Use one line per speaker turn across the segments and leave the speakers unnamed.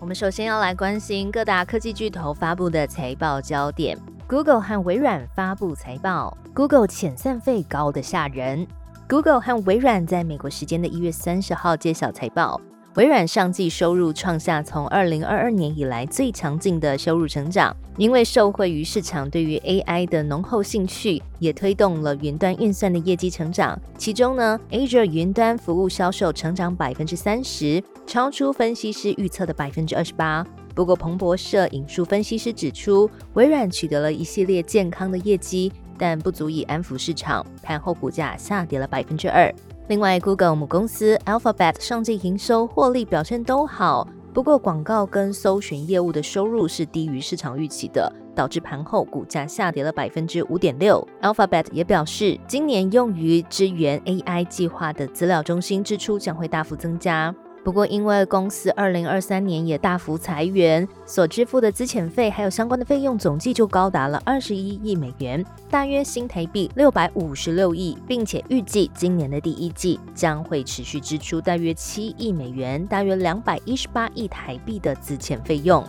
我们首先要来关心各大科技巨头发布的财报焦点。Google 和微软发布财报，Google 遣散费高的吓人。Google 和微软在美国时间的一月三十号揭晓财报。微软上季收入创下从二零二二年以来最强劲的收入成长，因为受惠于市场对于 AI 的浓厚兴趣，也推动了云端运算的业绩成长。其中呢，Azure 云端服务销售成长百分之三十，超出分析师预测的百分之二十八。不过，彭博社引述分析师指出，微软取得了一系列健康的业绩，但不足以安抚市场，盘后股价下跌了百分之二。另外，Google 母公司 Alphabet 上季营收、获利表现都好，不过广告跟搜寻业务的收入是低于市场预期的，导致盘后股价下跌了百分之五点六。Alphabet 也表示，今年用于支援 AI 计划的资料中心支出将会大幅增加。不过，因为公司二零二三年也大幅裁员，所支付的资遣费还有相关的费用总计就高达了二十一亿美元，大约新台币六百五十六亿，并且预计今年的第一季将会持续支出大约七亿美元，大约两百一十八亿台币的资遣费用。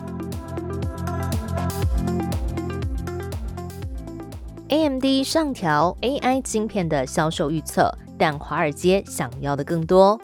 AMD 上调 AI 晶片的销售预测，但华尔街想要的更多。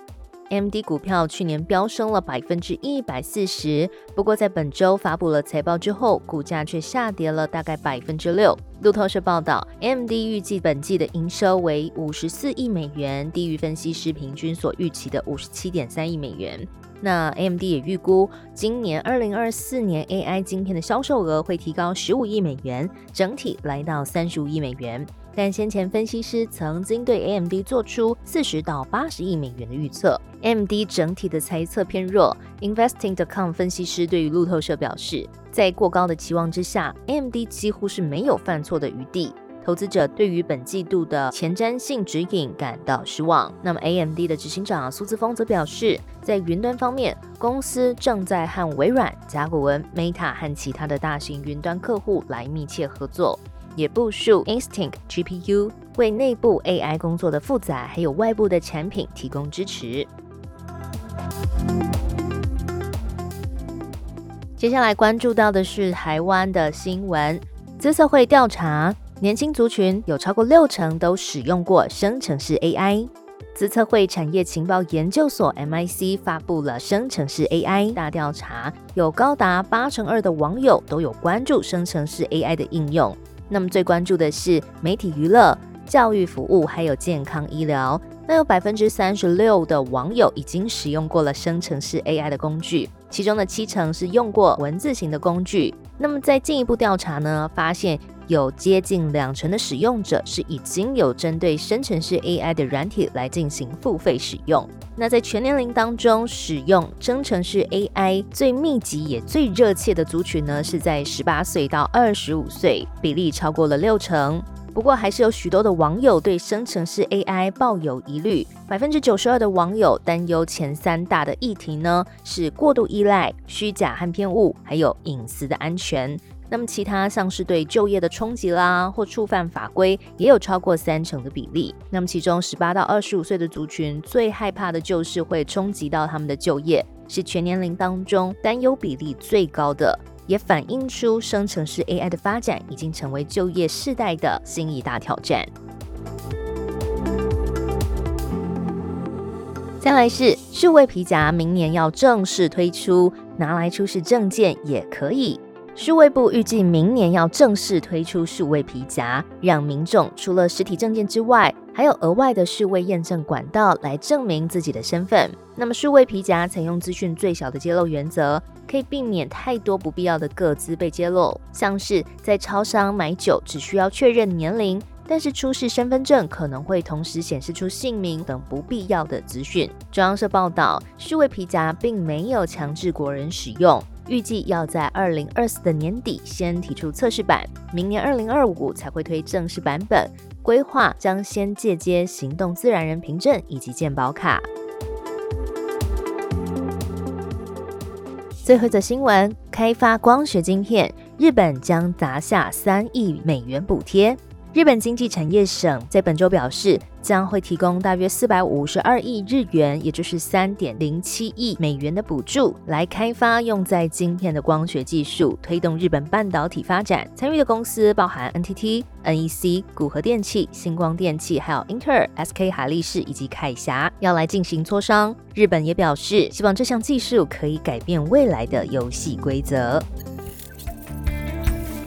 M D 股票去年飙升了百分之一百四十，不过在本周发布了财报之后，股价却下跌了大概百分之六。路透社报道，M D 预计本季的营收为五十四亿美元，低于分析师平均所预期的五十七点三亿美元。那 A M D 也预估，今年二零二四年 A I 晶片的销售额会提高十五亿美元，整体来到三十五亿美元。但先前分析师曾经对 AMD 做出四十到八十亿美元的预测，AMD 整体的猜测偏弱。Investing.com 分析师对于路透社表示，在过高的期望之下，AMD 几乎是没有犯错的余地。投资者对于本季度的前瞻性指引感到失望。那么 AMD 的执行长苏姿峰则表示，在云端方面，公司正在和微软、甲骨文、Meta 和其他的大型云端客户来密切合作。也部署 Instinct GPU 为内部 AI 工作的复杂，还有外部的产品提供支持。接下来关注到的是台湾的新闻，资策会调查，年轻族群有超过六成都使用过生成式 AI。资策会产业情报研究所 MIC 发布了生成式 AI 大调查，有高达八成二的网友都有关注生成式 AI 的应用。那么最关注的是媒体娱乐、教育服务，还有健康医疗。那有百分之三十六的网友已经使用过了生成式 AI 的工具，其中的七成是用过文字型的工具。那么在进一步调查呢，发现。有接近两成的使用者是已经有针对生成式 AI 的软体来进行付费使用。那在全年龄当中，使用生成式 AI 最密集也最热切的族群呢，是在十八岁到二十五岁，比例超过了六成。不过，还是有许多的网友对生成式 AI 抱有疑虑。百分之九十二的网友担忧前三大的议题呢，是过度依赖、虚假和偏误，还有隐私的安全。那么，其他像是对就业的冲击啦，或触犯法规，也有超过三成的比例。那么，其中十八到二十五岁的族群最害怕的就是会冲击到他们的就业，是全年龄当中担忧比例最高的，也反映出生成式 AI 的发展已经成为就业世代的新一大挑战。再来是数位皮夹，明年要正式推出，拿来出示证件也可以。数位部预计明年要正式推出数位皮夹，让民众除了实体证件之外，还有额外的数位验证管道来证明自己的身份。那么数位皮夹采用资讯最小的揭露原则，可以避免太多不必要的个资被揭露，像是在超商买酒只需要确认年龄，但是出示身份证可能会同时显示出姓名等不必要的资讯。中央社报道，数位皮夹并没有强制国人使用。预计要在二零二四的年底先提出测试版，明年二零二五才会推正式版本。规划将先借接行动自然人凭证以及健保卡。最后一则新闻：开发光学晶片，日本将砸下三亿美元补贴。日本经济产业省在本周表示，将会提供大约四百五十二亿日元，也就是三点零七亿美元的补助，来开发用在晶片的光学技术，推动日本半导体发展。参与的公司包含 NTT、NEC、谷和电器、星光电器，还有英特尔、SK 海力士以及凯霞，要来进行磋商。日本也表示，希望这项技术可以改变未来的游戏规则。